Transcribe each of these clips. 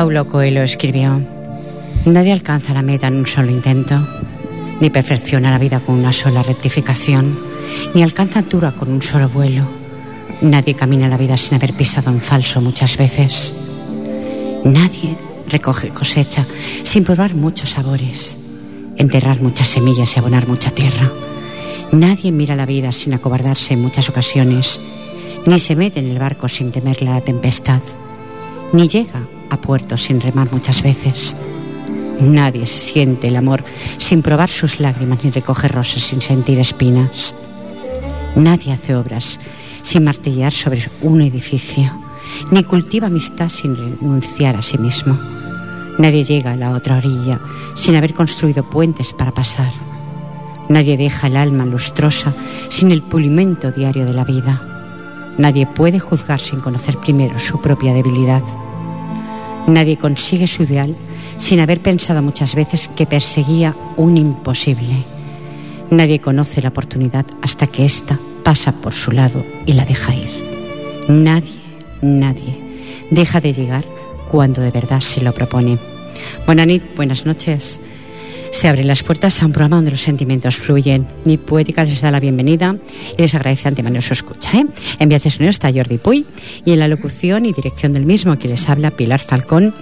Paulo Coelho escribió, Nadie alcanza la meta en un solo intento, ni perfecciona la vida con una sola rectificación, ni alcanza altura con un solo vuelo. Nadie camina la vida sin haber pisado en falso muchas veces. Nadie recoge cosecha sin probar muchos sabores, enterrar muchas semillas y abonar mucha tierra. Nadie mira la vida sin acobardarse en muchas ocasiones, ni se mete en el barco sin temerle a la tempestad, ni llega a puerto sin remar muchas veces. Nadie siente el amor sin probar sus lágrimas ni recoge rosas sin sentir espinas. Nadie hace obras sin martillar sobre un edificio, ni cultiva amistad sin renunciar a sí mismo. Nadie llega a la otra orilla sin haber construido puentes para pasar. Nadie deja el alma lustrosa sin el pulimento diario de la vida. Nadie puede juzgar sin conocer primero su propia debilidad. Nadie consigue su ideal sin haber pensado muchas veces que perseguía un imposible. Nadie conoce la oportunidad hasta que ésta pasa por su lado y la deja ir. Nadie, nadie deja de llegar cuando de verdad se lo propone. Buenas noches se abren las puertas a un programa donde los sentimientos fluyen. Nit Poética les da la bienvenida y les agradece antemano su escucha. ¿eh? En Vías de está Jordi Puy y en la locución y dirección del mismo que les habla Pilar Falcón.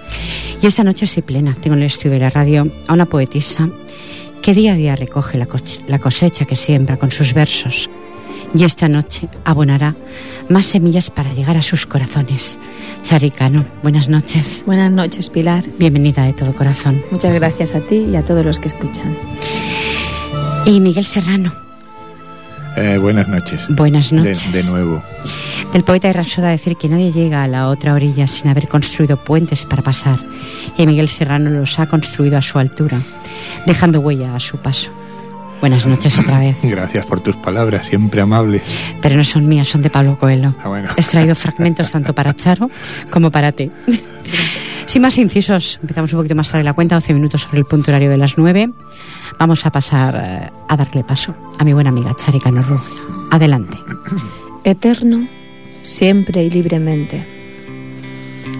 Y esta noche soy plena, tengo en el estudio de la radio a una poetisa que día a día recoge la cosecha que siembra con sus versos y esta noche abonará más semillas para llegar a sus corazones. Charicano, buenas noches. Buenas noches, Pilar. Bienvenida de todo corazón. Muchas gracias a ti y a todos los que escuchan. Y Miguel Serrano. Eh, buenas noches. Buenas noches. De, nuevo. Del poeta de Rapsoda decir que nadie llega a la otra orilla sin haber construido puentes para pasar. Y Miguel Serrano los ha construido a su altura, dejando huella a su paso. Buenas noches otra vez. Gracias por tus palabras, siempre amables. Pero no son mías, son de Pablo Coelho. Ah, bueno. He traído fragmentos tanto para Charo como para ti. Sin más incisos, empezamos un poquito más tarde la cuenta, 12 minutos sobre el punto horario de las 9. Vamos a pasar eh, a darle paso a mi buena amiga Chari Canorru. Adelante. Eterno, siempre y libremente.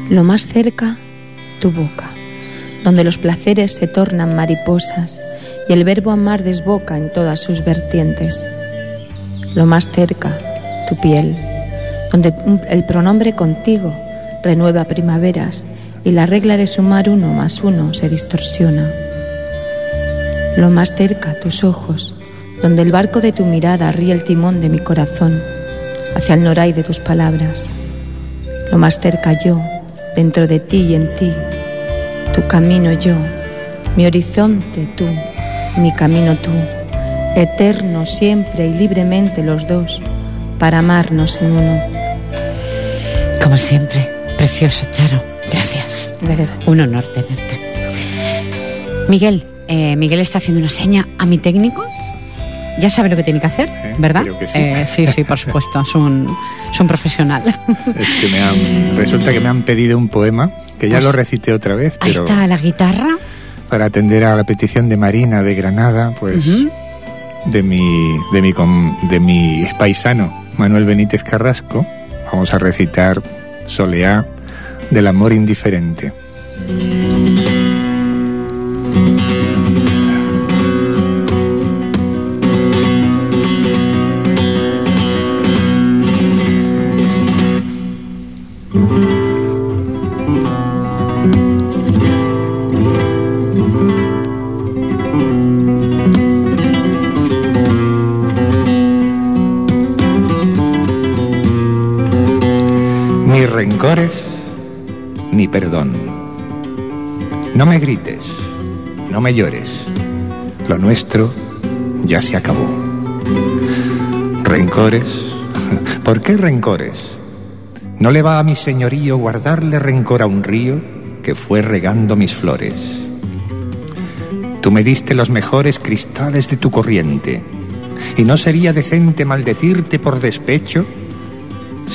Lo más cerca, tu boca, donde los placeres se tornan mariposas y el verbo amar desboca en todas sus vertientes. Lo más cerca, tu piel, donde el pronombre contigo renueva primaveras y la regla de sumar uno más uno se distorsiona. Lo más cerca, tus ojos, donde el barco de tu mirada ríe el timón de mi corazón hacia el noray de tus palabras. Lo más cerca yo, dentro de ti y en ti, tu camino yo, mi horizonte tú, mi camino tú, eterno siempre y libremente los dos, para amarnos en uno. Como siempre, precioso Charo. Gracias. Un honor tenerte. Miguel, eh, Miguel está haciendo una seña a mi técnico. Ya sabe lo que tiene que hacer, ¿verdad? Creo que sí. Eh, sí, sí, por supuesto. Es un, es un profesional. Es que me han, resulta que me han pedido un poema, que ya Pues, lo recité otra vez, Ahí está la guitarra. Para atender a la petición de Marina de Granada, pues de mi de mi de mi paisano Manuel Benítez Carrasco, vamos a recitar Soleá del amor indiferente. Rencores ni perdón. No me grites, no me llores. Lo nuestro ya se acabó. Rencores, ¿por qué rencores? ¿No le va a mi señorío guardarle rencor a un río que fue regando mis flores? Tú me diste los mejores cristales de tu corriente, y no sería decente maldecirte por despecho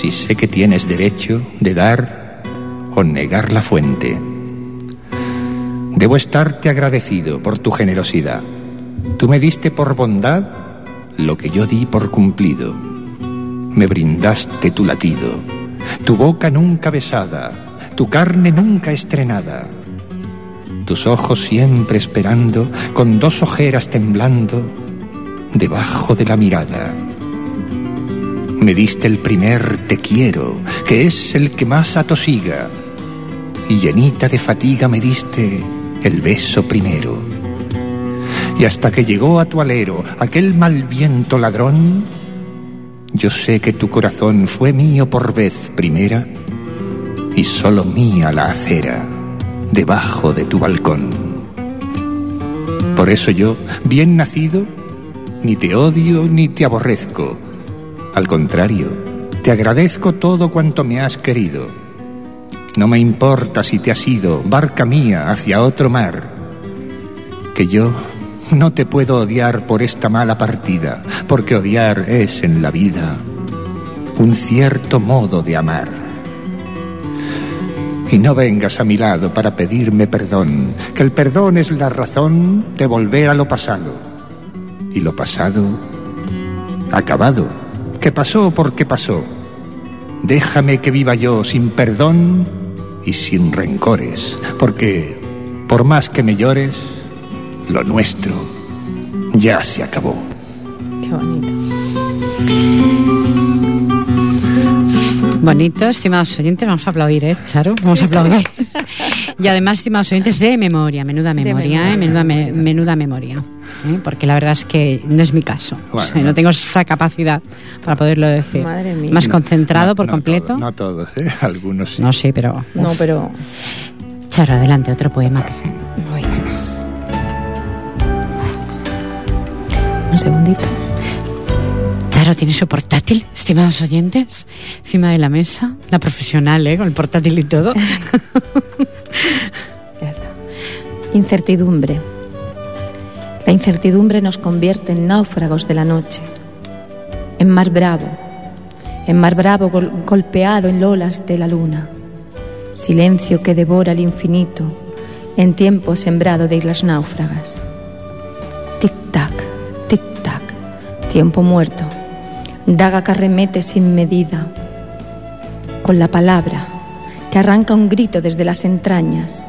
si sé que tienes derecho de dar o negar la fuente. Debo estarte agradecido por tu generosidad. Tú me diste por bondad lo que yo di por cumplido. Me brindaste tu latido, tu boca nunca besada, tu carne nunca estrenada, tus ojos siempre esperando, con dos ojeras temblando, debajo de la mirada. Me diste el primer te quiero, que es el que más atosiga, y llenita de fatiga me diste el beso primero. Y hasta que llegó a tu alero aquel mal viento ladrón, yo sé que tu corazón fue mío por vez primera, y solo mía la acera debajo de tu balcón. Por eso yo, bien nacido, ni te odio ni te aborrezco. Al contrario, te agradezco todo cuanto me has querido. No me importa si te has ido, barca mía, hacia otro mar, que yo no te puedo odiar por esta mala partida, porque odiar es en la vida un cierto modo de amar. Y no vengas a mi lado para pedirme perdón, que el perdón es la razón de volver a lo pasado. Y lo pasado, acabado, que pasó porque pasó. Déjame que viva yo sin perdón y sin rencores, porque por más que me llores, lo nuestro ya se acabó. Qué bonito. Bonito, estimados oyentes, vamos a aplaudir, ¿eh, Charo? Vamos a aplaudir. Y además, estimados oyentes, de memoria, menuda memoria, ¿eh? menuda, me- menuda memoria. ¿eh? Porque la verdad es que no es mi caso. O sea, Bueno. no tengo esa capacidad para poderlo decir. Madre mía. Más concentrado No- por no completo. todos, no todos, ¿eh? algunos sí. No sé, pero. No, pero. Charo, adelante, otro poema. Voy. Un segundito. Charo tiene su portátil, estimados oyentes, encima de la mesa. La profesional, ¿eh? Con el portátil y todo. Ya está. Incertidumbre. La incertidumbre nos convierte en náufragos de la noche, en mar bravo, en mar bravo gol- golpeado en lolas de la luna, silencio que devora el infinito, en tiempo sembrado de islas náufragas. Tic-tac, tic-tac, tiempo muerto, daga que arremete sin medida, con la palabra que arranca un grito desde las entrañas,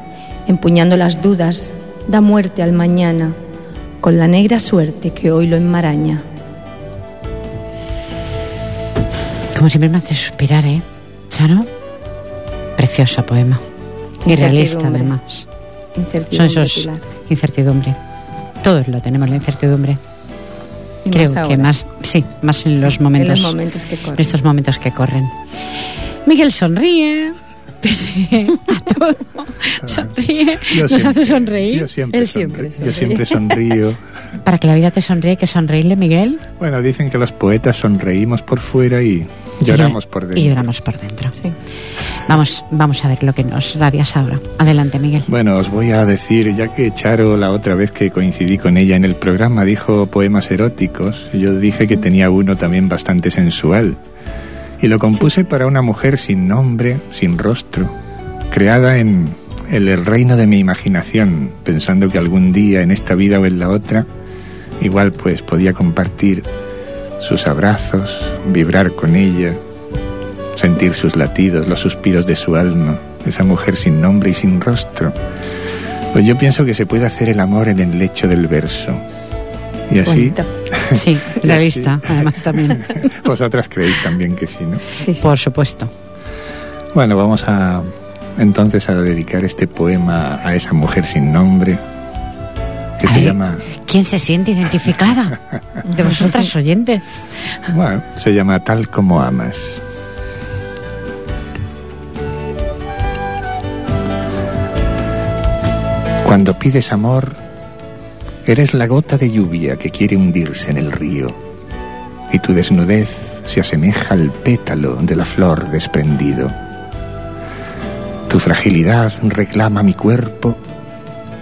empuñando las dudas, da muerte al mañana, con la negra suerte que hoy lo enmaraña. Como siempre me hace suspirar, ¿eh? Charo, precioso poema. Y realista, además. Son esos Pilar. incertidumbre. Todos lo tenemos, la incertidumbre. Y Creo más que más, sí, más en los momentos, en los momentos que corren. en estos momentos que corren. Miguel sonríe, pese a todo, sonríe, Yo nos siempre- hace sonreír. Yo siempre, Él siempre sonrío. sonríe. Yo siempre sonrío. Para que la vida te sonríe, hay que sonreírle, Miguel. Bueno, dicen que los poetas sonreímos por fuera y lloramos por dentro. Y lloramos por dentro. Sí. Vamos, vamos a ver lo que nos radias ahora. Adelante, Miguel. Bueno, os voy a decir, ya que Charo la otra vez que coincidí con ella en el programa dijo poemas eróticos, yo dije que tenía uno también bastante sensual. Y lo compuse para una mujer sin nombre, sin rostro, creada en el, reino de mi imaginación, pensando que algún día en esta vida o en la otra, igual pues podía compartir sus abrazos, vibrar con ella, sentir sus latidos, los suspiros de su alma, esa mujer sin nombre y sin rostro. Pues yo pienso que se puede hacer el amor en el lecho del verso. Y así. Sí, la así- vista, además también. vosotras creéis también que sí, ¿no? Sí, sí. Por supuesto. Bueno, vamos a entonces a dedicar este poema a esa mujer sin nombre que se llama, ¿Quién se siente identificada? De vosotras oyentes. bueno, se llama Tal como amas. Cuando pides amor, Eres la gota de lluvia que quiere hundirse en el río, y tu desnudez se asemeja al pétalo de la flor desprendido. Tu fragilidad reclama mi cuerpo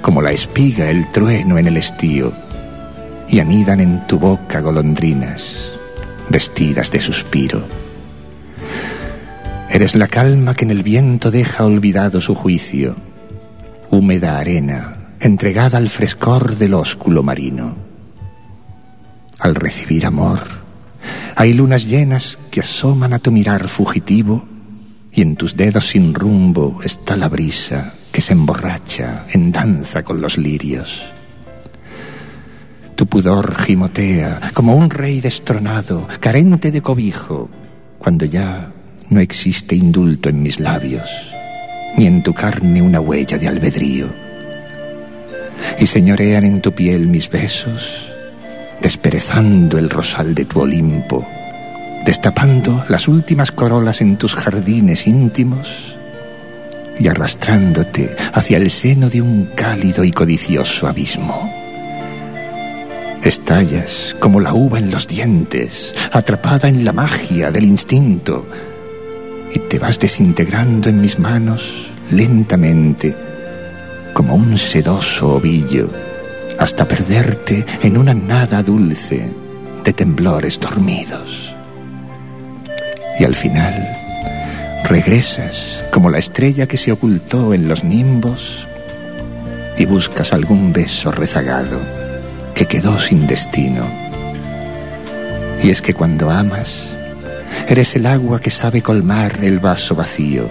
como la espiga el trueno en el estío, y anidan en tu boca golondrinas vestidas de suspiro. Eres la calma que en el viento deja olvidado su juicio, húmeda arena entregada al frescor del ósculo marino. Al recibir amor, hay lunas llenas que asoman a tu mirar fugitivo y en tus dedos sin rumbo está la brisa que se emborracha en danza con los lirios. Tu pudor gimotea como un rey destronado, carente de cobijo, cuando ya no existe indulto en mis labios, ni en tu carne una huella de albedrío. Y señorean en tu piel mis besos, desperezando el rosal de tu Olimpo, destapando las últimas corolas en tus jardines íntimos y arrastrándote hacia el seno de un cálido y codicioso abismo. Estallas como la uva en los dientes, atrapada en la magia del instinto, y te vas desintegrando en mis manos lentamente, como un sedoso ovillo, hasta perderte en una nada dulce de temblores dormidos. Y al final regresas como la estrella que se ocultó en los nimbos y buscas algún beso rezagado que quedó sin destino. Y es que cuando amas, eres el agua que sabe colmar el vaso vacío,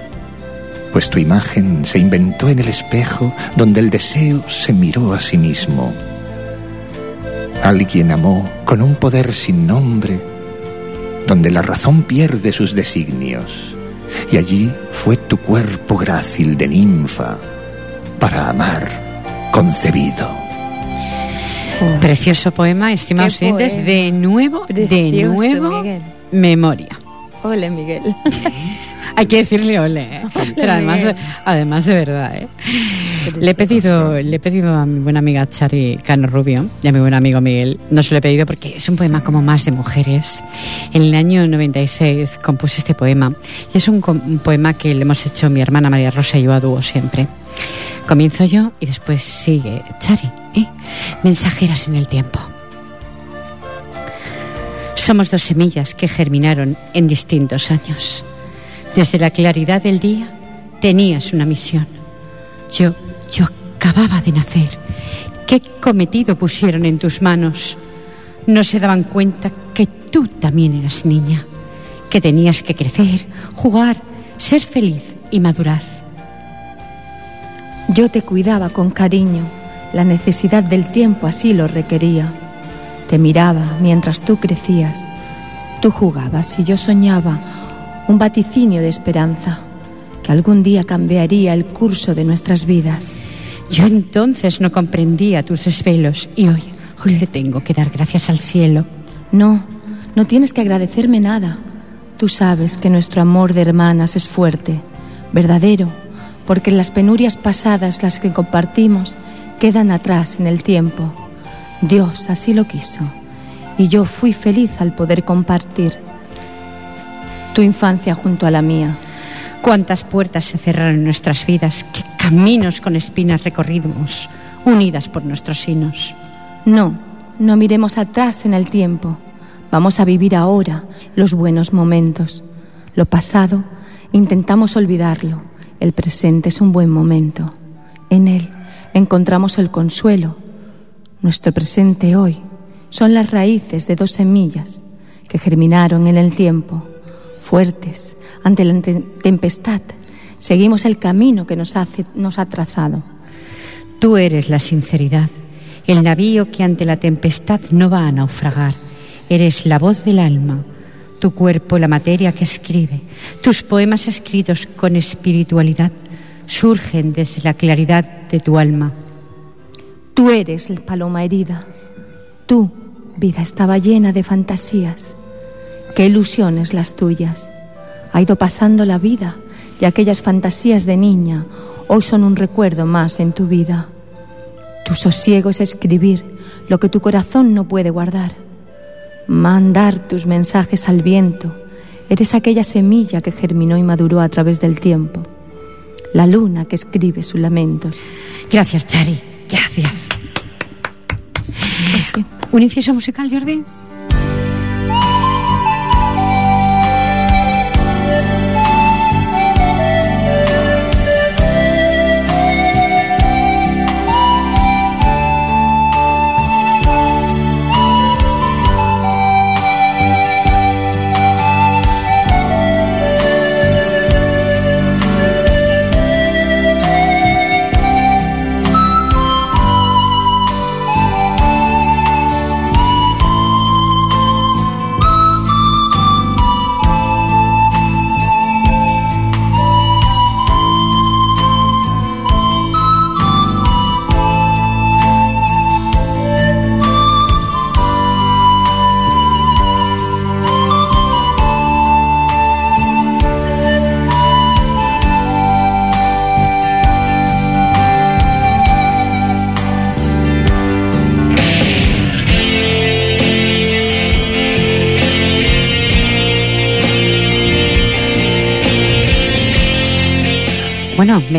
pues tu imagen se inventó en el espejo donde el deseo se miró a sí mismo. Alguien amó con un poder sin nombre, donde la razón pierde sus designios, y allí fue tu cuerpo grácil de ninfa para amar concebido. Precioso poema, estimados oyentes, de nuevo, de nuevo, memoria. Ole, Miguel. Hay que decirle ole, ¿eh? pero además, además de verdad. ¿eh? Le he pedido, le he pedido a mi buena amiga Chari Cano Rubio y a mi buen amigo Miguel. No se lo he pedido porque es un poema como más de mujeres. En el año 96 compuse este poema y es un, un poema que le hemos hecho mi hermana María Rosa y yo a dúo siempre. Comienzo yo y después sigue Chari. ¿eh? Mensajeras en el tiempo. Somos dos semillas que germinaron en distintos años. Desde la claridad del día tenías una misión. Yo, yo acababa de nacer. ¿Qué cometido pusieron en tus manos? No se daban cuenta que tú también eras niña, que tenías que crecer, jugar, ser feliz y madurar. Yo te cuidaba con cariño, la necesidad del tiempo así lo requería. Te miraba mientras tú crecías. Tú jugabas y yo soñaba un vaticinio de esperanza que algún día cambiaría el curso de nuestras vidas. Yo entonces no comprendía tus desvelos y hoy, hoy le tengo que dar gracias al cielo. No, no tienes que agradecerme nada. Tú sabes que nuestro amor de hermanas es fuerte, verdadero, porque las penurias pasadas, las que compartimos, quedan atrás en el tiempo. Dios así lo quiso, y yo fui feliz al poder compartir tu infancia junto a la mía. Cuántas puertas se cerraron en nuestras vidas, qué caminos con espinas recorrimos, unidas por nuestros sinos. No, no miremos atrás en el tiempo. Vamos a vivir ahora los buenos momentos. Lo pasado intentamos olvidarlo. El presente es un buen momento. En él encontramos el consuelo. Nuestro presente hoy son las raíces de dos semillas que germinaron en el tiempo, fuertes ante la tempestad. Seguimos el camino que nos, hace, nos ha trazado. Tú eres la sinceridad, el navío que ante la tempestad no va a naufragar. Eres la voz del alma, tu cuerpo la materia que escribe. Tus poemas escritos con espiritualidad surgen desde la claridad de tu alma. Tú eres la paloma herida. Tu vida estaba llena de fantasías. Qué ilusiones las tuyas. Ha ido pasando la vida y aquellas fantasías de niña hoy son un recuerdo más en tu vida. Tu sosiego es escribir lo que tu corazón no puede guardar. Mandar tus mensajes al viento. Eres aquella semilla que germinó y maduró a través del tiempo. La luna que escribe sus lamentos. Gracias, Chari. Gracias. Pues. ¿Un inciso musical, Jordi?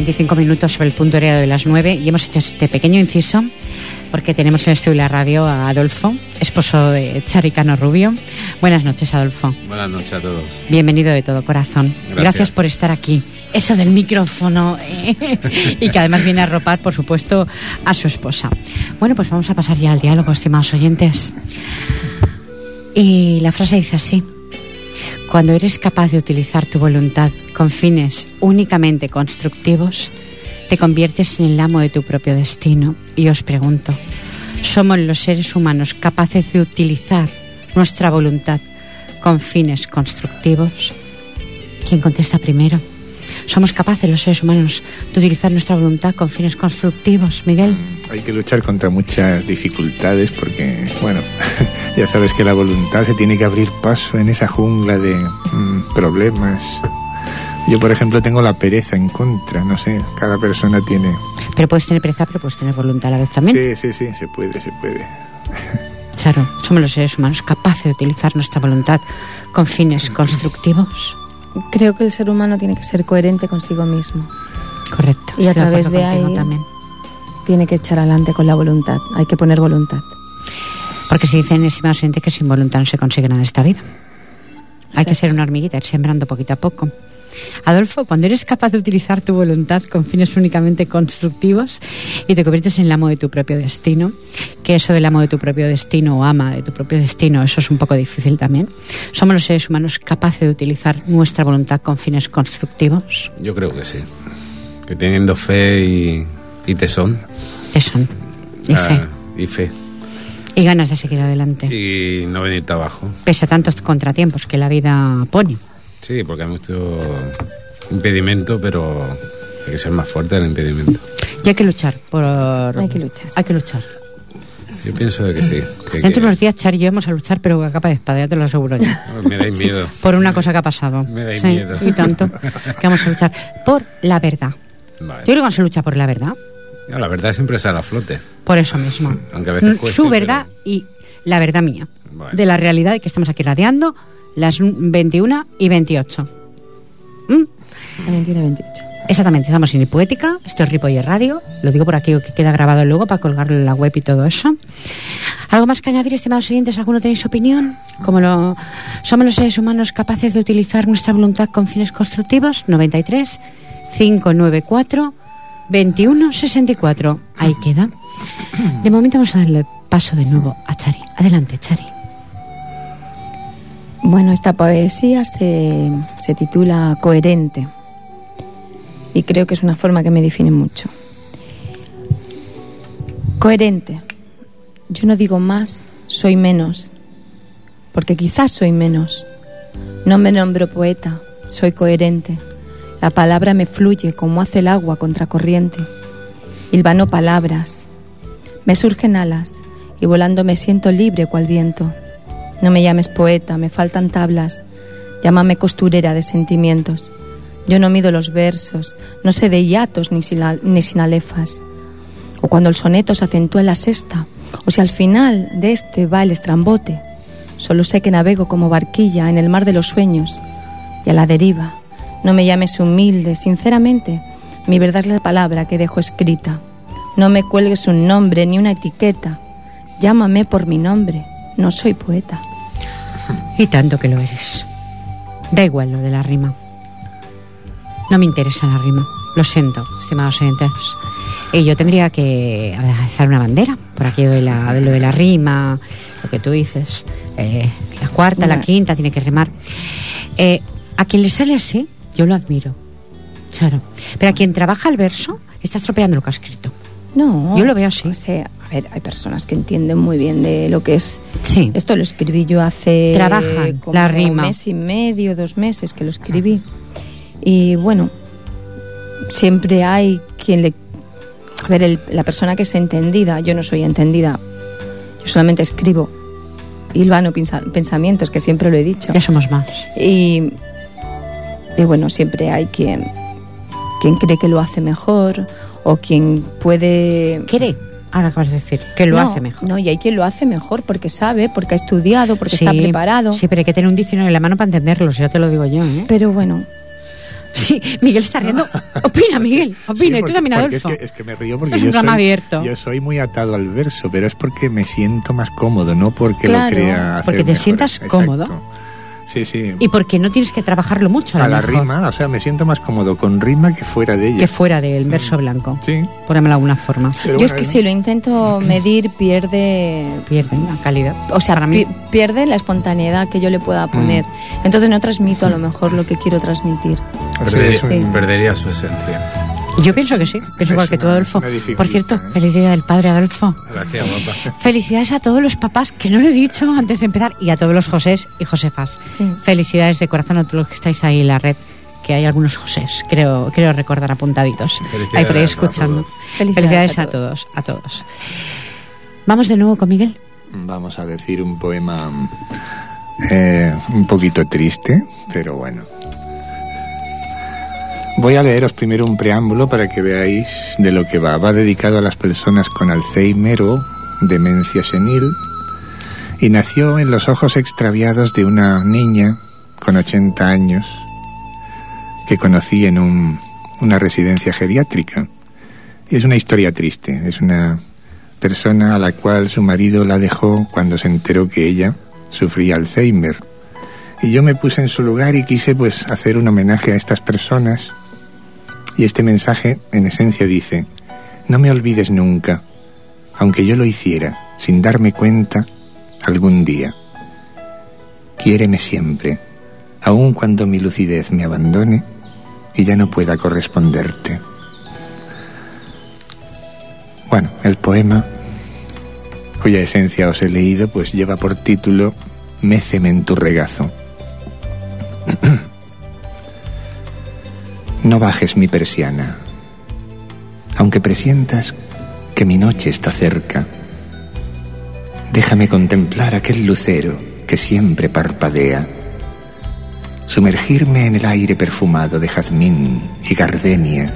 25 minutos sobre el punto horario de las 9 y hemos hecho este pequeño inciso porque tenemos en el estudio de la radio a Adolfo, esposo de Charicano Rubio. Buenas noches, Adolfo. Buenas noches a todos. Bienvenido de todo corazón. Gracias. por estar aquí. Eso del micrófono ¿eh? y que además viene a arropar, por supuesto, a su esposa. Bueno, pues vamos a pasar ya al diálogo, estimados oyentes. Y la frase dice así. Cuando eres capaz de utilizar tu voluntad con fines únicamente constructivos, te conviertes en el amo de tu propio destino. Y os pregunto, ¿somos los seres humanos capaces de utilizar nuestra voluntad con fines constructivos? ¿Quién contesta primero? ¿Somos capaces los seres humanos de utilizar nuestra voluntad con fines constructivos, Miguel? Hay que luchar contra muchas dificultades porque, bueno, ya sabes que la voluntad se tiene que abrir paso en esa jungla de mm, problemas. Yo, por ejemplo, tengo la pereza en contra, no sé, cada persona tiene... Pero puedes tener pereza, pero puedes tener voluntad a la vez también. Sí, sí, sí, se puede, se puede. Claro, somos los seres humanos capaces de utilizar nuestra voluntad con fines constructivos. Creo que el ser humano tiene que ser coherente consigo mismo. Correcto. Y a través de ahí- también. Tiene que echar adelante con la voluntad. Hay que poner voluntad. Porque se dicen, estimados oyentes, que sin voluntad no se consigue nada en esta vida. Hay que Exacto. ser una hormiguita, ir sembrando poquito a poco. Adolfo, cuando eres capaz de utilizar tu voluntad con fines únicamente constructivos y te conviertes en el amo de tu propio destino, que eso del amo de tu propio destino o ama de tu propio destino, eso es un poco difícil también. ¿Somos los seres humanos capaces de utilizar nuestra voluntad con fines constructivos? Yo creo que sí. Que teniendo fe y, y tesón. Eso. Y ah, fe. y fe. Y ganas de seguir adelante. Y no venirte abajo. Pese a tantos contratiempos que la vida pone. Sí, porque hay mucho impedimento, pero hay que ser más fuerte en el impedimento. Y hay que luchar por... Hay que luchar. Hay que luchar. Yo pienso de que sí. que- Dentro de que- unos días, Char y yo vamos a luchar, pero a capa de espada, ya te lo aseguro yo. me dais miedo. Por una cosa que ha pasado. Me dais Sí, miedo. Y tanto. Que vamos a luchar por la verdad. Vale. Yo creo que no se lucha por la verdad. Ya, La verdad siempre sale a flote. Por eso mismo. Aunque a veces cueste, Su verdad pero- y la verdad mía. Bueno. De la realidad de que estamos aquí radiando las 21 y 28. ¿Mm? También tiene 28. Exactamente, estamos en Poética, esto es Ripoller Radio, lo digo por aquí que queda grabado luego para colgarlo en la web y todo eso. ¿Algo más que añadir, estimados oyentes? ¿Alguno tenéis opinión? Como lo, ¿Somos los seres humanos capaces de utilizar nuestra voluntad con fines constructivos? 93 594 21 64. Ahí queda. De momento vamos a darle paso de nuevo a Chari. Adelante, Chari. Bueno, esta poesía se, se titula Coherente y creo que es una forma que me define mucho. Coherente. Yo no digo más, soy menos, porque quizás soy menos. No me nombro poeta, soy coherente. La palabra me fluye como hace el agua contracorriente. Hilvano palabras. Me surgen alas y volando me siento libre cual viento. No me llames poeta, me faltan tablas. Llámame costurera de sentimientos. Yo no mido los versos, no sé de hiatos ni, sila- ni sinalefas. o cuando el soneto se acentúa en la sexta, o si al final de este va el estrambote. Solo sé que navego como barquilla en el mar de los sueños y a la deriva. No me llames humilde, sinceramente, mi verdad es la palabra que dejo escrita. No me cuelgues un nombre ni una etiqueta. Llámame por mi nombre. No soy poeta. Y tanto que lo eres. Da igual lo de la rima. No me interesa la rima. Lo siento, estimados oyentes. Y yo tendría que hacer una bandera por aquello de, la, de lo de la rima, lo que tú dices. Eh, la cuarta, la quinta, tiene que rimar. Eh, a quien le sale así, yo lo admiro. Claro. Pero a quien trabaja el verso, está estropeando lo que ha escrito. No. Yo lo veo así. O sea, a ver, hay personas que entienden muy bien de lo que es. Sí. Esto lo escribí yo hace. Trabajan como la rima. Un mes y medio, dos meses que lo escribí. Y bueno, siempre hay quien le. A ver, el- la persona que es entendida, yo no soy entendida. Yo solamente escribo hilvano pensa- pensamientos, que siempre lo he dicho. Ya somos más. Y, y bueno, siempre hay quien, quien cree que lo hace mejor o quien puede... Quiere, ahora acabas de decir, que lo No, hace mejor. No, y hay quien lo hace mejor porque sabe, porque ha estudiado, porque Sí, está preparado. Sí, pero hay que tener un diccionario en la mano para entenderlos, ya te lo digo yo, ¿eh? Pero bueno, Sí, Miguel está riendo. Opina, Miguel, opina. Sí, y tú también, Adolfo. Es que, es que me río porque es yo un soy, abierto. yo soy muy atado al verso, pero es porque me siento más cómodo, no porque Claro, lo crea hacer porque te mejor. sientas Exacto. cómodo. Sí, sí. Y porque no tienes que trabajarlo mucho. a lo la mejor, rima, o sea, me siento más cómodo con rima que fuera de ella. Que fuera del verso blanco. Sí. Pónmelo de alguna forma. pero yo es bueno, que si lo intento medir pierde... Pierden la calidad. O sea, para mí. pi- pierde la espontaneidad que yo le pueda poner. Mm. Entonces no transmito a lo mejor lo que quiero transmitir. Perdería, sí. perdería su esencia. Yo pienso que sí. Pienso Es igual que tú, Adolfo. Por cierto, ¿eh? feliz día del padre, Adolfo. Gracias, guapa. Felicidades a todos los papás, que no lo he dicho antes de empezar, y a todos los Josés y Josefas. Sí. Felicidades de corazón a todos los que estáis ahí en la red, que hay algunos Josés, creo, creo recordar apuntaditos. Felicidades Ahí por ahí escuchando. Felicidades Felicidades, a a, todos. a todos. Vamos de nuevo con Miguel. Vamos a decir un poema eh, un poquito triste, pero bueno. Voy a leeros primero un preámbulo para que veáis de lo que va. Va dedicado a las personas con Alzheimer o demencia senil y nació en los ojos extraviados de una niña con 80 años que conocí en un- una residencia geriátrica. Y es una historia triste, es una persona a la cual su marido la dejó cuando se enteró que ella sufría Alzheimer. Y yo me puse en su lugar y quise pues hacer un homenaje a estas personas. Y este mensaje en esencia dice, no me olvides nunca, aunque yo lo hiciera sin darme cuenta algún día. Quiéreme siempre, aun cuando mi lucidez me abandone y ya no pueda corresponderte. Bueno, el poema, cuya esencia os he leído, pues lleva por título Méceme en tu regazo. No bajes mi persiana, aunque presientas que mi noche está cerca. Déjame contemplar aquel lucero que siempre parpadea, sumergirme en el aire perfumado de jazmín y gardenia,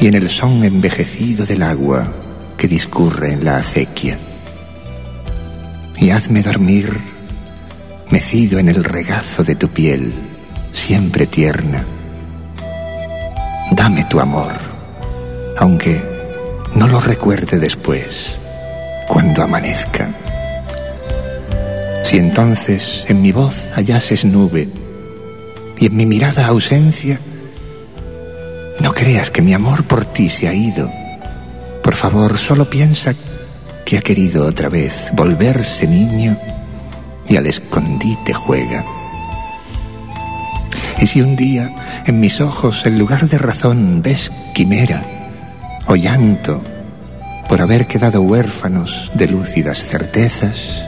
y en el son envejecido del agua que discurre en la acequia. Y hazme dormir mecido en el regazo de tu piel, siempre tierna. Dame tu amor, aunque no lo recuerde después, cuando amanezca. Si entonces en mi voz hallases nube y en mi mirada ausencia, no creas que mi amor por ti se ha ido. Por favor, solo piensa que ha querido otra vez volverse niño y al escondite juega. Y si un día en mis ojos en lugar de razón ves quimera o llanto por haber quedado huérfanos de lúcidas certezas,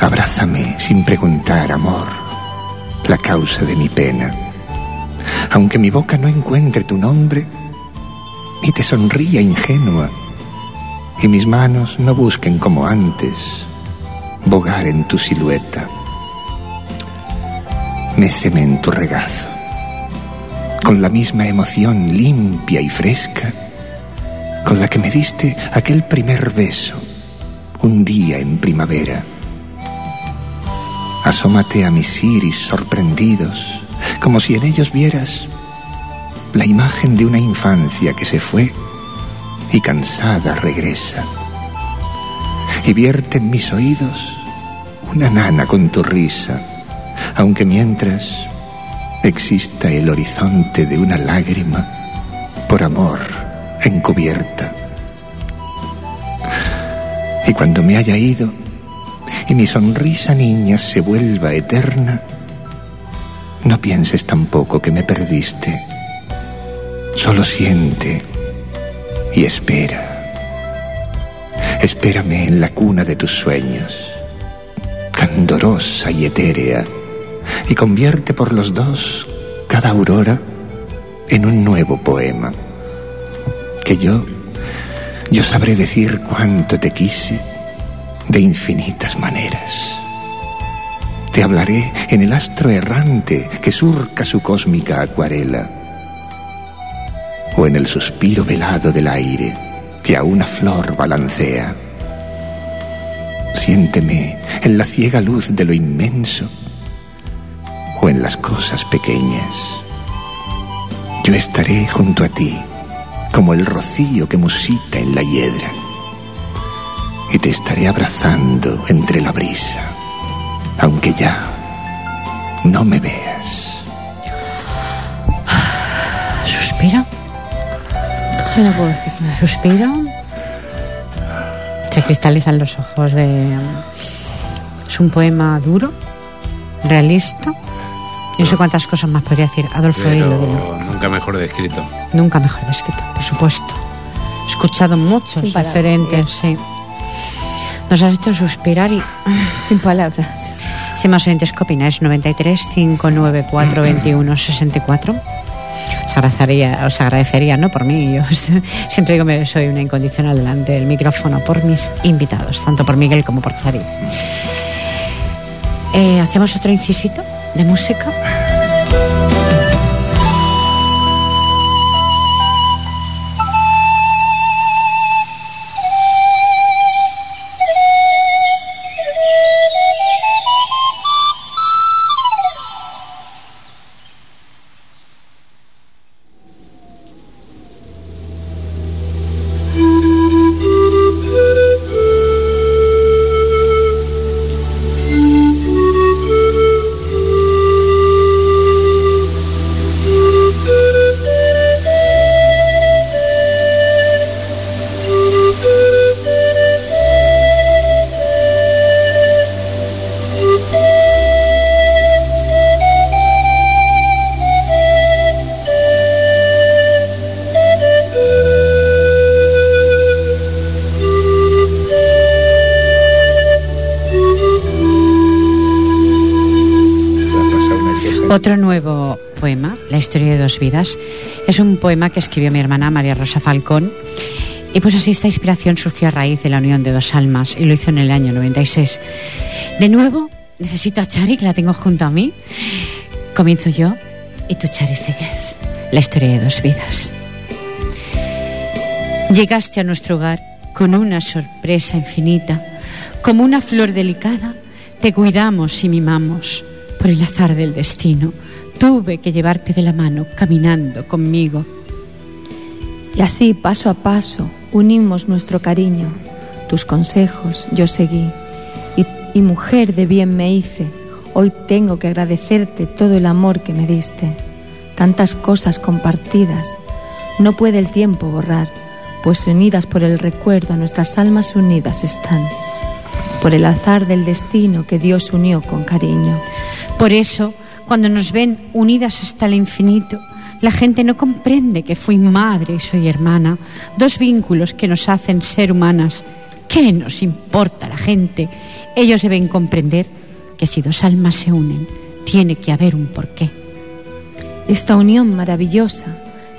abrázame sin preguntar, amor, la causa de mi pena. Aunque mi boca no encuentre tu nombre, y te sonría ingenua, y mis manos no busquen como antes bogar en tu silueta. Méceme en tu regazo, con la misma emoción limpia y fresca con la que me diste aquel primer beso, un día en primavera. Asómate a mis iris sorprendidos, como si en ellos vieras la imagen de una infancia que se fue y cansada regresa. Y vierte en mis oídos una nana con tu risa, aunque mientras exista el horizonte de una lágrima por amor encubierta. Y cuando me haya ido y mi sonrisa niña se vuelva eterna, no pienses tampoco que me perdiste. Solo siente y espera. Espérame en la cuna de tus sueños, candorosa y etérea, y convierte por los dos cada aurora en un nuevo poema. Que yo, yo sabré decir cuánto te quise de infinitas maneras. Te hablaré en el astro errante que surca su cósmica acuarela, o en el suspiro velado del aire que a una flor balancea. Siénteme en la ciega luz de lo inmenso en las cosas pequeñas. Yo estaré junto a ti como el rocío que musita en la hiedra y te estaré abrazando entre la brisa, aunque ya no me veas. Suspiro. Yo no puedo decir nada. Suspiro. Se cristalizan los ojos de... Es un poema duro, realista. Y no sé cuántas cosas más podría decir Adolfo Hilo. Pero nunca mejor descrito. Nunca mejor descrito, por supuesto. He escuchado muchos Sin palabras, referentes, sí. Nos has hecho suspirar y Sin palabras. Si más oyentes, ¿qué opináis? 93 594 21 64. Os agradecería, os agradecería, no por mí, yo siempre digo que soy una incondicional delante del micrófono por mis invitados, tanto por Miguel como por Chari. Eh, ¿Hacemos otro incisito de música? Historia de dos vidas, es un poema que escribió mi hermana María Rosa Falcón. Y pues así esta inspiración surgió a raíz de la unión de dos almas y lo hizo en el año 96. De nuevo, necesito a Chari, que la tengo junto a mí. Comienzo yo y tú, Chari, sigues. La historia de dos vidas. Llegaste a nuestro hogar con una sorpresa infinita. Como una flor delicada, te cuidamos y mimamos. Por el azar del destino, tuve que llevarte de la mano caminando conmigo. Y así, paso a paso, unimos nuestro cariño. Tus consejos yo seguí. Y, y mujer de bien me hice. Hoy tengo que agradecerte todo el amor que me diste. Tantas cosas compartidas. No puede el tiempo borrar, pues unidas por el recuerdo nuestras almas unidas están. Por el azar del destino que Dios unió con cariño. Por eso, cuando nos ven unidas hasta el infinito, la gente no comprende que fui madre y soy hermana, dos vínculos que nos hacen ser humanas. ¿Qué nos importa la gente? Ellos deben comprender que si dos almas se unen, tiene que haber un porqué. Esta unión maravillosa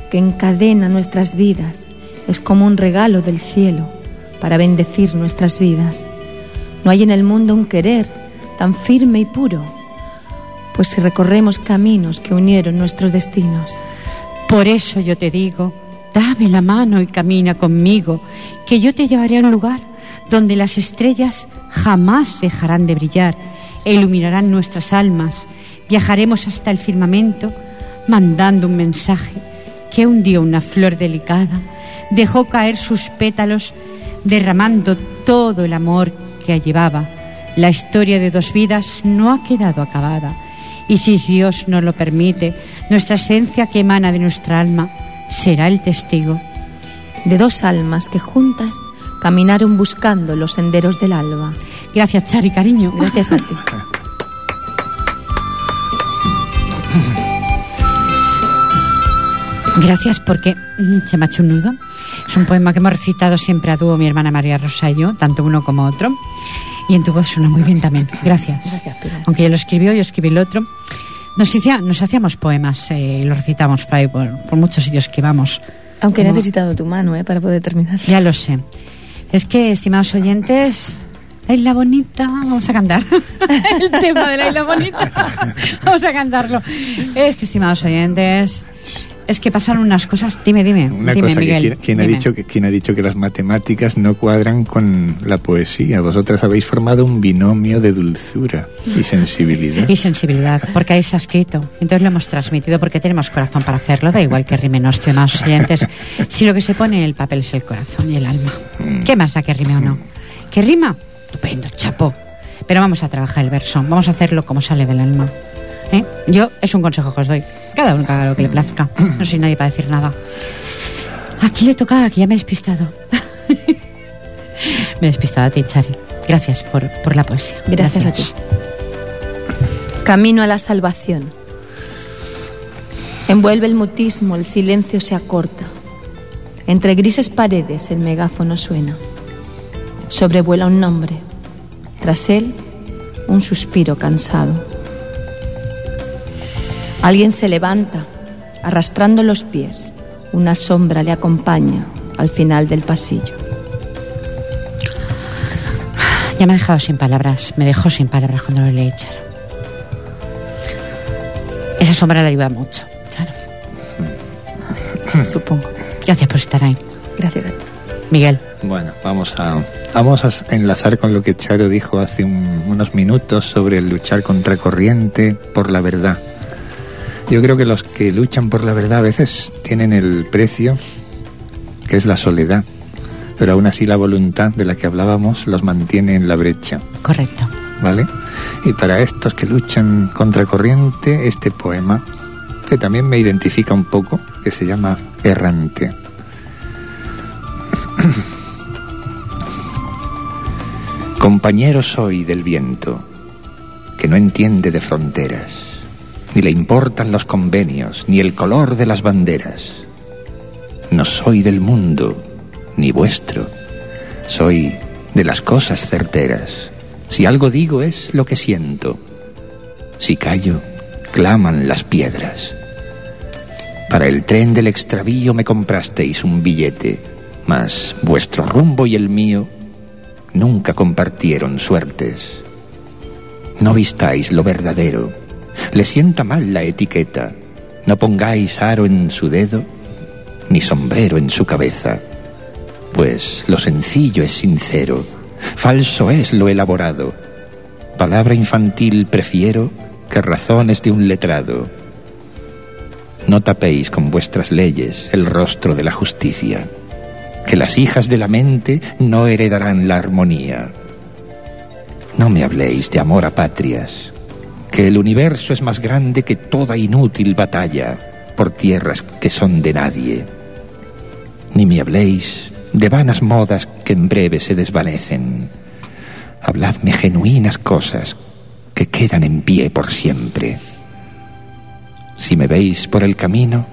que encadena nuestras vidas es como un regalo del cielo para bendecir nuestras vidas. No hay en el mundo un querer tan firme y puro, pues si recorremos caminos que unieron nuestros destinos. Por eso yo te digo Dame la mano y camina conmigo, que yo te llevaré a un lugar donde las estrellas jamás dejarán de brillar e iluminarán nuestras almas. Viajaremos hasta el firmamento mandando un mensaje que un día una flor delicada dejó caer sus pétalos derramando todo el amor que llevaba. La historia de dos vidas no ha quedado acabada y si Dios nos lo permite, nuestra esencia que emana de nuestra alma será el testigo. De dos almas que juntas caminaron buscando los senderos del alba. Gracias, Chari, cariño. Gracias a ti. Gracias porque mm, se me ha hecho un nudo. Es un poema que hemos recitado siempre a dúo mi hermana María Rosa y yo, tanto uno como otro. Y en tu voz suena muy bien también. Gracias. Gracias, Pilar. Aunque ella lo escribió, yo escribí el otro. Nos, hacía- nos hacíamos poemas eh, y los recitamos por ahí, por, por muchos sitios que vamos. Aunque he necesitado tu mano ¿eh? para poder terminar. Ya lo sé. Es que, estimados oyentes, la isla bonita, vamos a cantar. El tema de la isla bonita. Vamos a cantarlo. Es que, estimados oyentes, es que pasaron unas cosas. Dime, dime. Una dime, cosa, que Miguel, ¿quién, quién ha dime. dicho que, quién ha dicho que las matemáticas no cuadran con la poesía? Vosotras habéis formado un binomio de dulzura y sensibilidad. Y sensibilidad, porque ahí se ha escrito. Entonces lo hemos transmitido porque tenemos corazón para hacerlo. Da igual que rime no, estimados oyentes. Si lo que se pone en el papel es el corazón y el alma. ¿Qué más da que rime o no? ¿Que rima? Estupendo, chapo. Pero vamos a trabajar el verso. Vamos a hacerlo como sale del alma. ¿Eh? Yo, es un consejo que os doy. Cada uno que haga lo que le plazca. No soy nadie para decir nada. Aquí le toca, que ya me he despistado. me he despistado a ti, Chari. Gracias por, por la poesía. Gracias a ti. Camino a la salvación. Envuelve el mutismo, el silencio se acorta. Entre grises paredes el megáfono suena. Sobrevuela un nombre. Tras él, un suspiro cansado. Alguien se levanta, arrastrando los pies. Una sombra le acompaña al final del pasillo. Ya me ha dejado sin palabras, me dejó sin palabras cuando lo leí, Charo. Esa sombra le ayuda mucho, Charo. Supongo. Gracias por estar ahí. Gracias. Miguel, Bueno, vamos a, vamos a enlazar con lo que Charo dijo hace un- unos minutos sobre el luchar contra corriente por la verdad. Yo creo que los que luchan por la verdad a veces tienen el precio que es la soledad, pero aún así la voluntad de la que hablábamos los mantiene en la brecha. correcto. ¿vale? Y para estos que luchan contra corriente, este poema, que también me identifica un poco, que se llama Errante. Compañero soy del viento, que no entiende de fronteras, ni le importan los convenios, ni el color de las banderas. No soy del mundo, ni vuestro, soy de las cosas certeras. Si algo digo es lo que siento. Si callo, claman las piedras. Para el tren del extravío me comprasteis un billete, mas vuestro rumbo y el mío nunca compartieron suertes. No vistáis lo verdadero. Le sienta mal la etiqueta. No pongáis aro en su dedo, ni sombrero en su cabeza. Pues lo sencillo es sincero, falso es lo elaborado. Palabra infantil prefiero que razones de un letrado. No tapéis con vuestras leyes el rostro de la justicia, que las hijas de la mente no heredarán la armonía. No me habléis de amor a patrias, que el universo es más grande que toda inútil batalla por tierras que son de nadie. Ni me habléis de vanas modas que en breve se desvanecen. Habladme genuinas cosas que quedan en pie por siempre. Si me veis por el camino,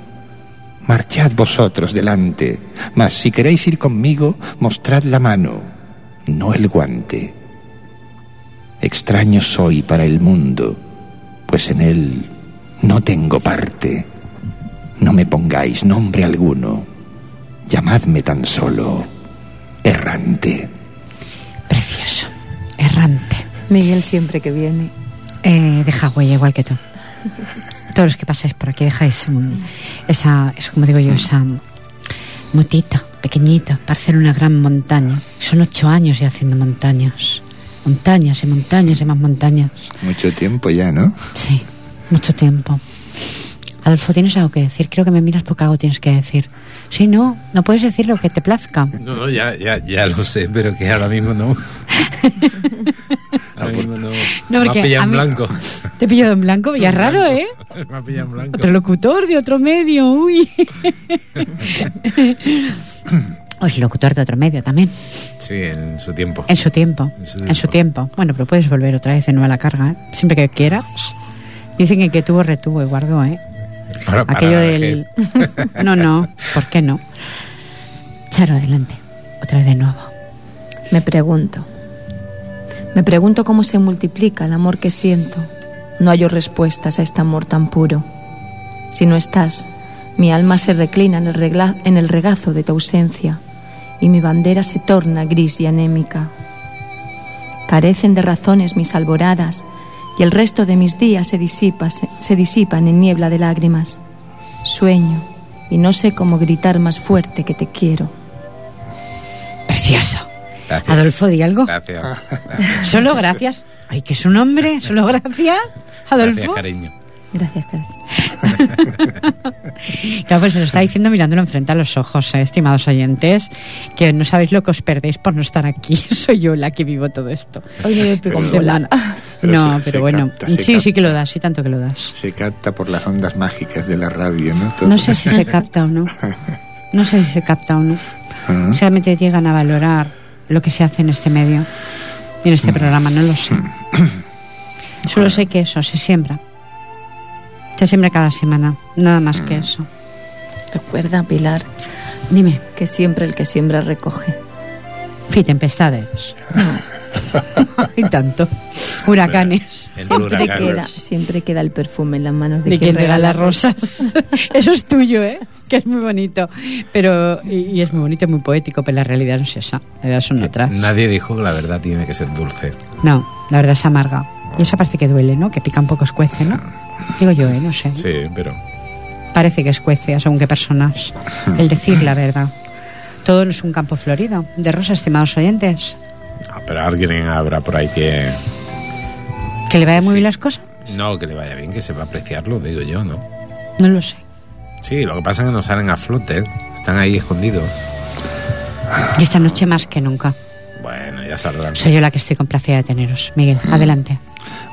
marchad vosotros delante, mas si queréis ir conmigo, mostrad la mano, no el guante. Extraño soy para el mundo, pues en él no tengo parte. No me pongáis nombre alguno, llamadme tan solo errante. Precioso. Errante. Miguel siempre que viene. Eh, deja huella igual que tú. Todos los que pasáis por aquí dejáis mm, esa, eso como digo yo, esa, Mutita, pequeñita, para hacer una gran montaña. Son ocho años ya haciendo montañas. Montañas y montañas y más montañas. Mucho tiempo ya, ¿no? Sí, mucho tiempo. Adolfo, ¿tienes algo que decir? Creo que me miras porque algo tienes que decir. Sí, no, no puedes decir lo que te plazca. No, no, ya, ya, ya lo sé, pero que ahora mismo no. ahora mismo no. No, me porque has pillado en mí- blanco. Te he pillado en blanco, ya es raro, ¿eh? me has pillado en blanco. Otro locutor de otro medio, uy. O es locutor de otro medio también, Sí, en su tiempo. en su tiempo. En su En su tiempo. Bueno, pero puedes volver otra vez de nuevo a la carga, ¿eh? Siempre que quieras. Dicen que el que tuvo, retuvo y guardó, ¿eh? Para- para Aquello del... No, no, ¿por qué no? Charo, adelante. Otra vez de nuevo. Me pregunto. Me pregunto cómo se multiplica el amor que siento. No hallo respuestas a este amor tan puro. Si no estás, mi alma se reclina en el, regla- en el regazo de tu ausencia y mi bandera se torna gris y anémica. Carecen de razones mis alboradas y el resto de mis días se, disipa, se, se disipan en niebla de lágrimas. Sueño y no sé cómo gritar más fuerte que te quiero. Precioso. Gracias. Adolfo, di algo. Gracias. Solo gracias. Ay, que es un hombre. Solo gracias. Adolfo. Gracias, cariño. Gracias, Pedro. Claro, pues se lo está diciendo mirándolo enfrente a los ojos, eh, estimados oyentes, que no sabéis lo que os perdéis por no estar aquí. Soy yo la que vivo todo esto. Pero no, se- pero se bueno, capta, sí, sí que lo das, sí, tanto que lo das. Se capta por las ondas mágicas de la radio, ¿no? Todo. No sé si se capta o no. No sé si se capta o no. Ah, Solamente llegan a valorar lo que se hace en este medio y en este programa, no lo sé. Solo sé que eso se siembra. Se siembra cada semana, nada más que eso. Recuerda, Pilar, Dime, que siempre el que siembra recoge. fi, tempestades. y tanto. Huracanes. Siempre huracanes. queda, siempre queda el perfume en las manos de, De quien regala rosas. Eso es tuyo, ¿eh? Que es muy bonito. Pero, y, y es muy bonito muy poético, pero la realidad no es esa. La realidad son otras. Nadie dijo que la verdad tiene que ser dulce. No, la verdad es amarga. Y eso parece que duele, ¿no? Que pica un poco escuece, ¿no? Digo yo, ¿eh? No sé. Sí, pero Parece que escuece a según qué personas. El decir la verdad. Todo no es un campo florido. De rosas, estimados oyentes. ah, pero alguien habrá por ahí que Que le vaya muy Sí. bien las cosas. no que le vaya bien, que sepa apreciarlo, digo yo, ¿no? No lo sé. Sí, lo que pasa es que no salen a flote, están ahí escondidos. Y esta noche más que nunca. Bueno, ya saldrán. Soy yo la que estoy complacida de teneros. Miguel, adelante.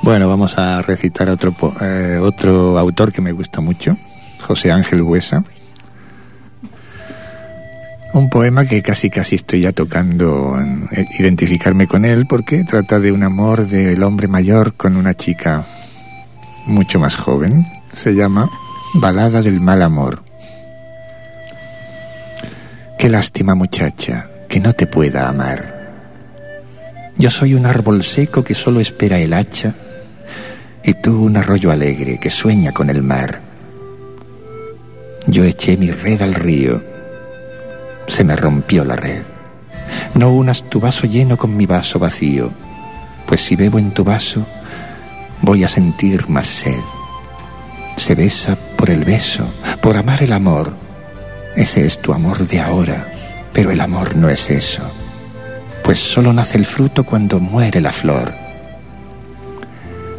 Bueno, vamos a recitar otro, eh, otro autor que me gusta mucho, José Ángel Buesa. Un poema que casi casi estoy ya tocando en- eh, identificarme con él porque trata de un amor del hombre mayor con una chica mucho más joven. Se llama Balada del mal amor. Qué lástima muchacha que no te pueda amar. Yo soy un árbol seco que solo espera el hacha y tú un arroyo alegre que sueña con el mar. Yo eché mi red al río, se me rompió la red. No unas tu vaso lleno con mi vaso vacío, pues si bebo en tu vaso voy a sentir más sed. Se besa por el beso, por amar el amor. Ese es tu amor de ahora, pero el amor no es eso pues solo nace el fruto cuando muere la flor.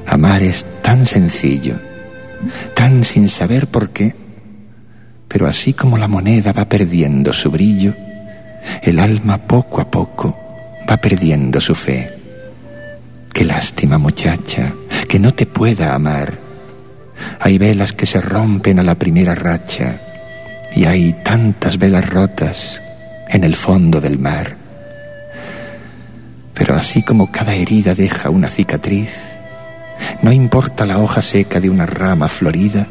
Amar es tan sencillo, tan sin saber por qué, pero así como la moneda va perdiendo su brillo, el alma poco a poco va perdiendo su fe. Qué lástima muchacha, que no te pueda amar. Hay velas que se rompen a la primera racha y hay tantas velas rotas en el fondo del mar. Pero así como cada herida deja una cicatriz, no importa la hoja seca de una rama florida,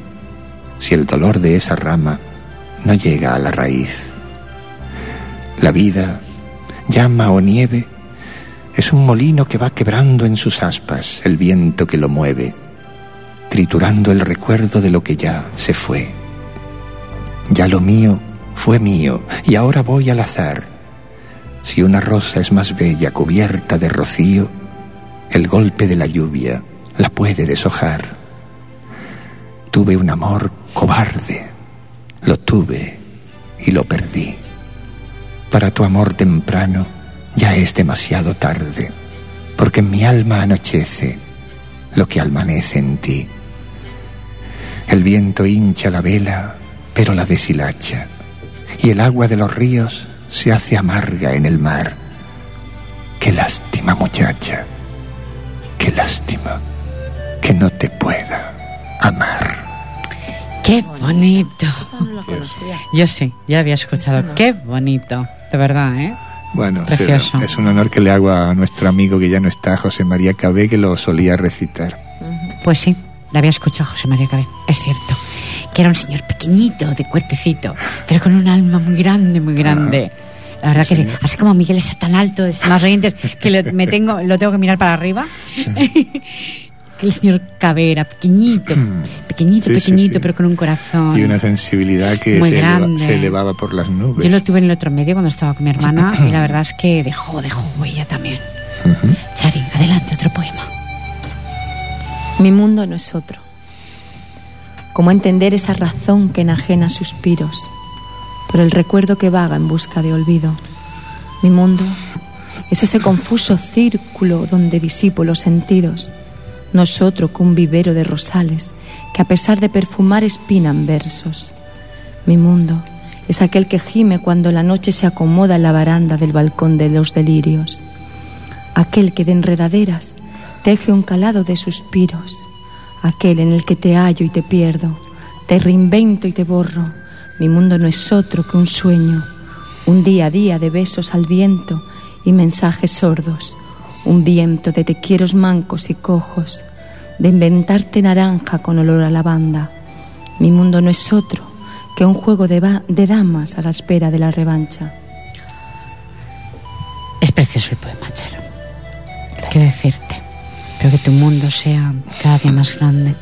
si el dolor de esa rama no llega a la raíz. La vida, llama o nieve, es un molino que va quebrando en sus aspas el viento que lo mueve, triturando el recuerdo de lo que ya se fue. Ya lo mío fue mío y ahora voy al azar. Si una rosa es más bella cubierta de rocío, el golpe de la lluvia la puede deshojar. Tuve un amor cobarde, lo tuve y lo perdí. Para tu amor temprano ya es demasiado tarde, porque en mi alma anochece lo que amanece en ti. El viento hincha la vela, pero la deshilacha, y el agua de los ríos se hace amarga en el mar. Qué lástima, muchacha, qué lástima que no te pueda amar. Qué bonito. Yo sí, ya había escuchado. Qué bonito, de verdad, ¿eh? Bueno, Precioso. es un honor que le hago a nuestro amigo que ya no está, José María Cabé, que lo solía recitar. Pues sí, la había escuchado José María Cabé, es cierto. Que era un señor pequeñito, de cuerpecito, pero con un alma muy grande, muy grande. La verdad que sí. Así como Miguel es tan alto, es más oyentes, que lo, me tengo, lo tengo que mirar para arriba. que el señor Cabé era pequeñito, pequeñito, Sí, sí, pequeñito, sí. pero con un corazón. Y una sensibilidad que Muy se, eleva- se elevaba por las nubes. Yo lo tuve en el otro medio cuando estaba con mi hermana y la verdad es que dejó, dejó huella también. Ujú. Chari, adelante, otro poema. Mi mundo no es otro. ¿Cómo entender esa razón que enajena suspiros por el recuerdo que vaga en busca de olvido? Mi mundo es ese confuso círculo donde disipo los sentidos. No es otro que un vivero de rosales que a pesar de perfumar espinan versos. Mi mundo es aquel que gime cuando la noche se acomoda en la baranda del balcón de los delirios. Aquel que de enredaderas teje un calado de suspiros. Aquel en el que te hallo y te pierdo, te reinvento y te borro. Mi mundo no es otro que un sueño, un día a día de besos al viento y mensajes sordos, un viento de te quiero mancos y cojos, de inventarte naranja con olor a lavanda. Mi mundo no es otro que un juego de, damas a la espera de la revancha. Es precioso el poema, Charo. ¿Qué decirte? Pero que tu mundo sea cada día más grande.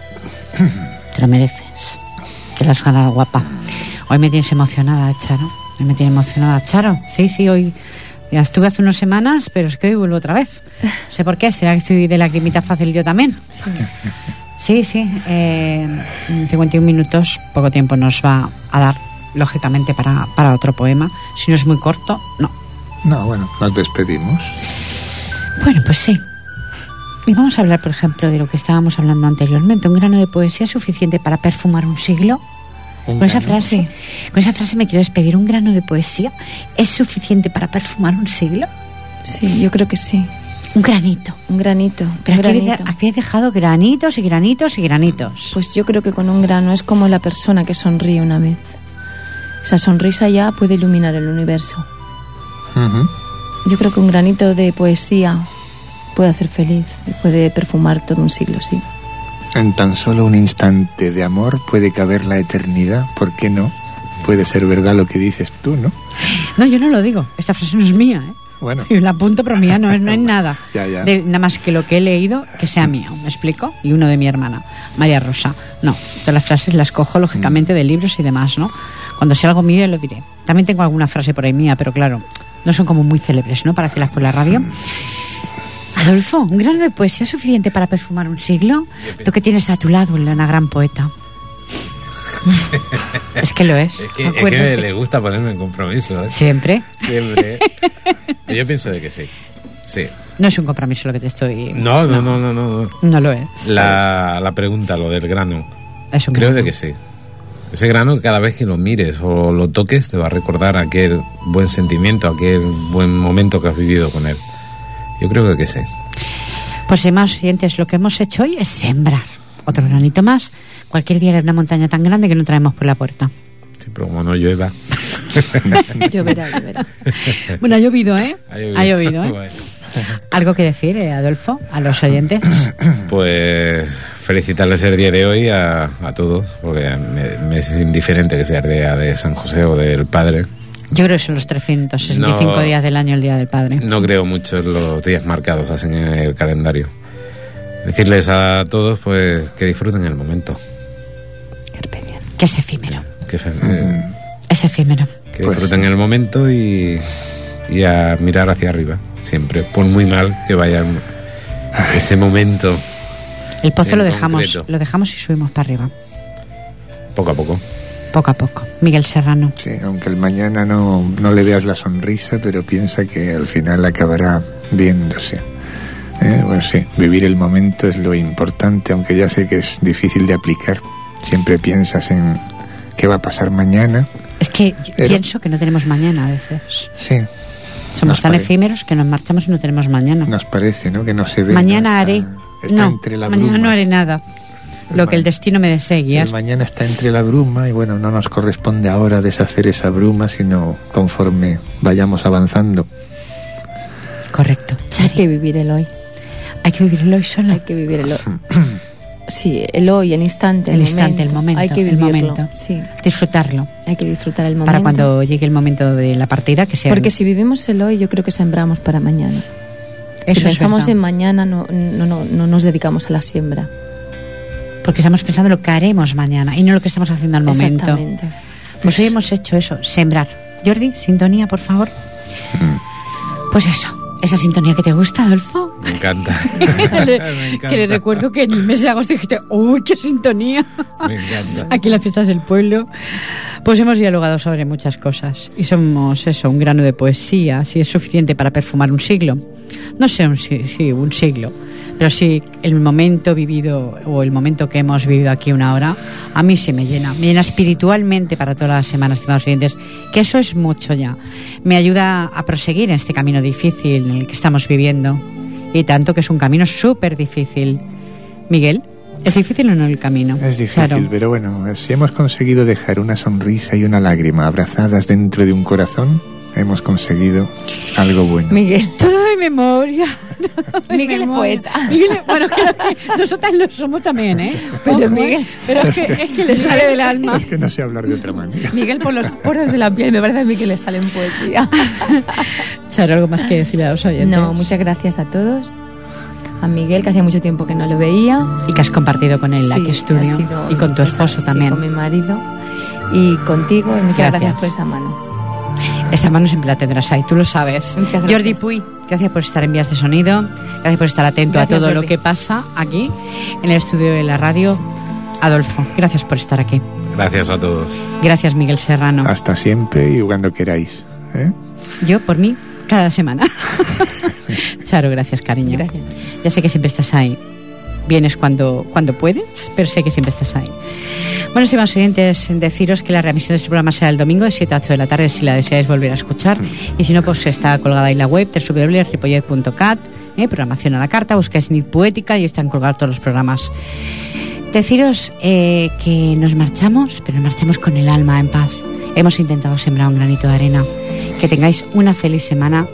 Te lo mereces. Te lo has ganado, guapa. Hoy me tienes emocionada, Charo. Hoy me tiene emocionada, Charo. Sí, sí, hoy ya estuve hace unas semanas, pero es que hoy vuelvo otra vez. No sé por qué. ¿Será que estoy de lagrimita fácil yo también? Sí, sí. eh, 51 minutos, poco tiempo nos va a dar, lógicamente, para, para otro poema. Si no es muy corto, no. No, bueno, nos despedimos. Bueno, pues sí. Y vamos a hablar, por ejemplo, de lo que estábamos hablando anteriormente. Un grano de poesía es suficiente para perfumar un siglo. Un Con esa frase, con esa frase me quiero despedir. Un grano de poesía es suficiente para perfumar un siglo. Sí, yo creo que sí. Un granito. Un granito. Pero un aquí habéis, granito. aquí habéis dejado granitos y granitos y granitos. Pues yo creo que con un grano es como la persona que sonríe una vez. Esa sonrisa ya puede iluminar el universo. Ujú. Yo creo que un granito de poesía puede hacer feliz y puede perfumar todo un siglo, sí. En tan solo un instante de amor puede caber la eternidad. ¿Por qué no? Puede ser verdad lo que dices tú, ¿no? No, yo no lo digo. Esta frase no es mía, ¿eh? Bueno, Yo la apunto, pero mía no es, no es nada. Ya, ya. De- nada más que lo que he leído, que sea mío, ¿me explico? Y uno de mi hermana, María Rosa. No, todas las frases las cojo, lógicamente, de libros y demás, ¿no? Cuando sea algo mío, ya lo diré. También tengo alguna frase por ahí mía, pero claro, no son como muy célebres, ¿no? Para hacerlas por la radio. Adolfo, un grano de poesía es suficiente para perfumar un siglo. Tú que tienes a tu lado una gran poeta. es que lo es. Es que, es que acuérdate. le gusta ponerme en compromiso, ¿eh? Siempre. Siempre. Yo pienso de que sí. Sí. No es un compromiso lo que te estoy. No, no, no, no, no. no. No lo es. La, la pregunta, lo del grano. Es un Creo grano. de que sí. Ese grano cada vez que lo mires o lo toques te va a recordar aquel buen sentimiento, aquel buen momento que has vivido con él. Yo creo que sí. Pues, más oyentes, lo que hemos hecho hoy es sembrar otro granito más. Cualquier día de una montaña tan grande que no traemos por la puerta. Sí, pero como no llueva. Lloverá, lloverá. Bueno, ha llovido, ¿eh? Ha llovido. Ha llovido, ¿eh? Bueno. ¿Algo que decir, eh, Adolfo, a los oyentes? Pues felicitarles el día de hoy a, a todos, porque me, me es indiferente que sea el día de San José o del Padre. Yo creo que son los 365 No. días del año el Día del Padre. No creo mucho en los días marcados así en el calendario. Decirles a todos pues que disfruten el momento. Que es efímero. Que, eh, Es efímero. que Pues- disfruten el momento y, y a mirar hacia arriba. Siempre. Por muy mal que vaya ese momento, El pozo lo dejamos, concreto. lo dejamos y subimos para arriba. poco a poco. Poco a poco. Miguel Serrano. Sí, aunque el mañana no, no le veas la sonrisa, pero piensa que al final acabará viéndose. Eh, bueno, sí, vivir el momento es lo importante, aunque ya sé que es difícil de aplicar. Siempre piensas en qué va a pasar mañana. Es que yo Pero- pienso que no tenemos mañana a veces. Sí, Somos tan pare- efímeros que nos marchamos y no tenemos mañana. nos parece, ¿no? Que no se ve. mañana ¿no? Está- haré. Está no, entre la mañana bruma. no haré nada. El Lo que el destino me desee guiar. El mañana está entre la bruma y bueno, no nos corresponde ahora deshacer esa bruma, sino conforme vayamos avanzando. Correcto. Hay Chari, que vivir el hoy. hay que vivirlo hoy sola. Hay que vivir el hoy. Sí, el hoy, el instante. El instante, el momento, Hay que el vivirlo. momento. Sí, Disfrutarlo. hay que disfrutar el momento. Para cuando llegue el momento de la partida, que sea. Porque si vivimos el hoy, yo creo que sembramos para mañana. Eso si pensamos en mañana, no, no, no, no nos dedicamos a la siembra. Porque estamos pensando en lo que haremos mañana y no lo que estamos haciendo al momento. Exactamente. Pues hoy hemos hecho eso, sembrar. Jordi, sintonía, por favor. Pues eso, esa sintonía que te gusta, Adolfo. Me encanta. que, le, Me encanta. que le recuerdo que en el mes de agosto dijiste, ¡uy, qué sintonía! Me encanta. Aquí en las fiestas del pueblo. Pues hemos dialogado sobre muchas cosas y somos eso, un grano de poesía, si es suficiente para perfumar un siglo. No sé un, si- sí, un siglo, pero sí el momento vivido o el momento que hemos vivido aquí una hora, a mí sí me llena. Me llena espiritualmente para todas las semanas, estimados oyentes, que eso es mucho ya. Me ayuda a proseguir en este camino difícil en el que estamos viviendo y tanto que es un camino súper difícil. Miguel, ¿es difícil o no el camino? Es difícil, Charo. pero bueno, si hemos conseguido dejar una sonrisa y una lágrima abrazadas dentro de un corazón, hemos conseguido algo bueno. Miguel. Todo de memoria. Todo de Miguel es memoria. poeta. Miguel es- bueno, que nosotras lo somos también, ¿eh? Pero Ojo, ¿eh? Miguel- Pero es que, es que le sale del alma. Es que no sé hablar de otra manera. Miguel por los poros de la piel, me parece a mí que le sale en poesía. Charo, ¿algo más que decirle a los oyentes? No, muchas gracias a todos. A Miguel, que hacía mucho tiempo que no lo veía. Y que has compartido con él Sí, aquí estudio. Y con tu esposo sí, también. con mi marido. Y contigo, y muchas Gracias. gracias, por esa mano. Esa mano siempre la tendrás ahí, tú lo sabes. Muchas gracias. Jordi Puy, gracias por estar en Vías de Sonido. Gracias por estar atento Gracias, a todo lo que pasa aquí en el estudio de la radio. Adolfo, gracias por estar aquí. Gracias a todos. Gracias, Miguel Serrano. Hasta siempre y cuando queráis. ¿eh? Yo, por mí, cada semana. Charo, gracias, cariño. Gracias. Ya sé que siempre estás ahí. Vienes cuando, cuando puedes, pero sé que siempre estás ahí. Bueno, estimados oyentes, deciros que la remisión de este programa será el domingo de 7 a 8 de la tarde si la deseáis volver a escuchar. Y si no, pues está colgada en la web www.ripollet.cat, eh, programación a la carta, buscáis NIT Poética y están colgados todos los programas. Deciros eh, que nos marchamos, pero nos marchamos con el alma en paz. Hemos intentado sembrar un granito de arena. Que tengáis una feliz semana.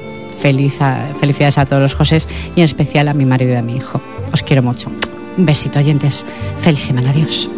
Feliz felicidades a todos los Josés y en especial a mi marido y a mi hijo. Os quiero mucho. Un besito, oyentes. Feliz semana. Adiós.